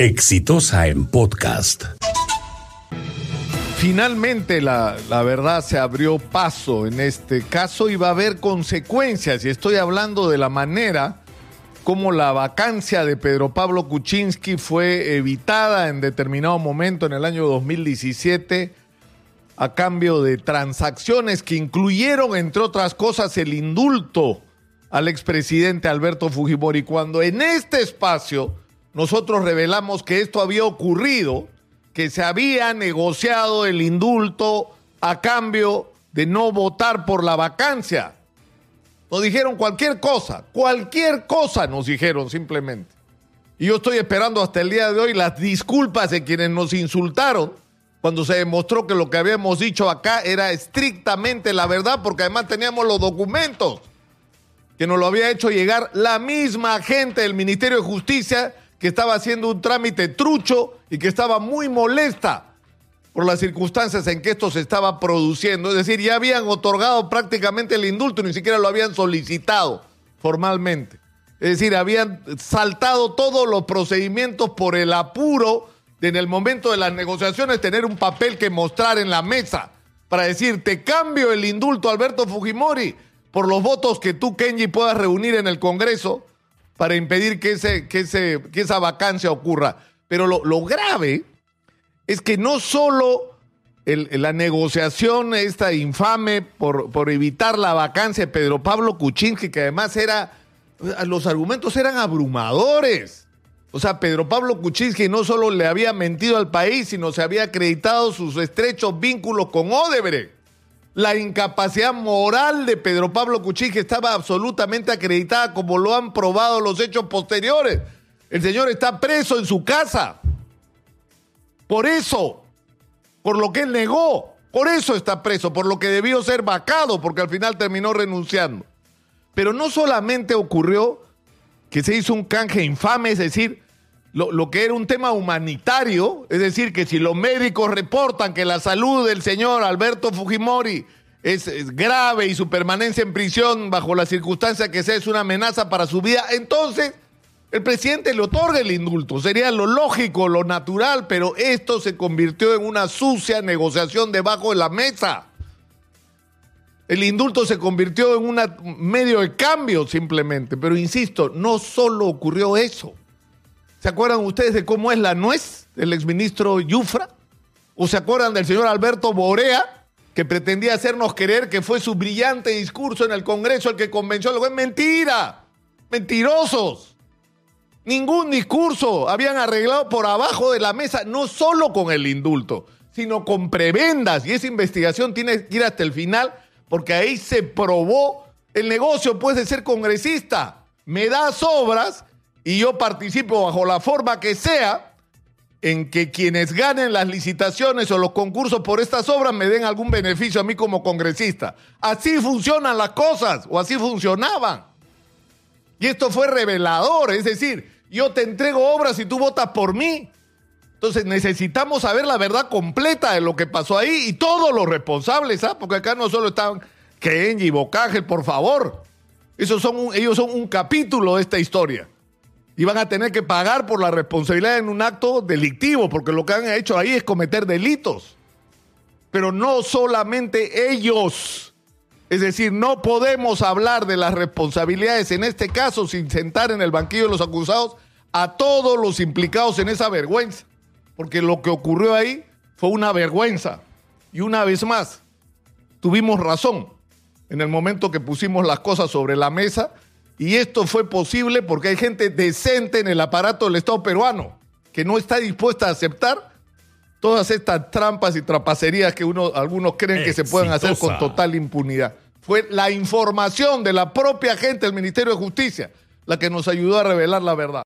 Exitosa en podcast. Finalmente la, la, verdad se abrió paso en este caso y va a haber consecuencias. Y estoy hablando de la manera como la vacancia de Pedro Pablo Kuczynski fue evitada en determinado momento en el año 2017 a cambio de transacciones que incluyeron, entre otras cosas, el indulto al expresidente Alberto Fujimori. Cuando en este espacio nosotros revelamos que esto había ocurrido, que se había negociado el indulto a cambio de no votar por la vacancia. Nos dijeron cualquier cosa, cualquier cosa nos dijeron simplemente. Y yo estoy esperando hasta el día de hoy las disculpas de quienes nos insultaron cuando se demostró que lo que habíamos dicho acá era estrictamente la verdad, porque además teníamos los documentos que nos lo había hecho llegar la misma gente del Ministerio de Justicia que estaba haciendo un trámite trucho y que estaba muy molesta por las circunstancias en que esto se estaba produciendo. Es decir, ya habían otorgado prácticamente el indulto, ni siquiera lo habían solicitado formalmente. Es decir, habían saltado todos los procedimientos por el apuro de en el momento de las negociaciones tener un papel que mostrar en la mesa para decir, te cambio el indulto Alberto Fujimori por los votos que tú, Kenji, puedas reunir en el Congreso para impedir que, ese, que, ese, que esa vacancia ocurra. Pero lo, lo grave es que no solo la negociación esta infame por, por, evitar la vacancia de Pedro Pablo Kuczynski, que además era, los argumentos eran abrumadores. O sea, Pedro Pablo Kuczynski no solo le había mentido al país, sino se había acreditado sus estrechos vínculos con Odebrecht. La incapacidad moral de Pedro Pablo Kuczynski estaba absolutamente acreditada, como lo han probado los hechos posteriores. El señor está preso en su casa. Por eso, por lo que él negó, por eso está preso, por lo que debió ser vacado, porque al final terminó renunciando. Pero no solamente ocurrió que se hizo un canje infame, es decir, lo, lo, que era un tema humanitario, es decir, que si los médicos reportan que la salud del señor Alberto Fujimori es, grave y su permanencia en prisión bajo la circunstancia que sea es una amenaza para su vida, entonces el presidente le otorga el indulto. Sería lo lógico, lo natural, pero esto se convirtió en una sucia negociación debajo de la mesa. El indulto se convirtió en un medio de cambio simplemente. Pero insisto, no solo ocurrió eso. ¿Se acuerdan ustedes de cómo es la nuez del exministro Yufra? ¿O se acuerdan del señor Alberto Borea, que pretendía hacernos creer que fue su brillante discurso en el Congreso el que convenció a los ¡Mentira! ¡Mentirosos! Ningún discurso habían arreglado por abajo de la mesa, no solo con el indulto, sino con prebendas. Y esa investigación tiene que ir hasta el final, porque ahí se probó el negocio, pues, de ser congresista. Me das obras y yo participo bajo la forma que sea en que quienes ganen las licitaciones o los concursos por estas obras me den algún beneficio a mí como congresista. Así funcionan las cosas, o así funcionaban. Y esto fue revelador, es decir, yo te entrego obras y tú votas por mí. Entonces necesitamos saber la verdad completa de lo que pasó ahí y todos los responsables, ¿ah? Porque acá no solo están Kenji y Bocage, por favor. Esos son un, ellos son un capítulo de esta historia. Y van a tener que pagar por la responsabilidad en un acto delictivo, porque lo que han hecho ahí es cometer delitos. Pero no solamente ellos. Es decir, no podemos hablar de las responsabilidades en este caso sin sentar en el banquillo de los acusados a todos los implicados en esa vergüenza. Porque lo que ocurrió ahí fue una vergüenza. Y una vez más, tuvimos razón en el momento que pusimos las cosas sobre la mesa. Y esto fue posible porque hay gente decente en el aparato del Estado peruano que no está dispuesta a aceptar todas estas trampas y trapacerías que uno, algunos creen que se pueden hacer con total impunidad. Fue la información de la propia gente del Ministerio de Justicia la que nos ayudó a revelar la verdad.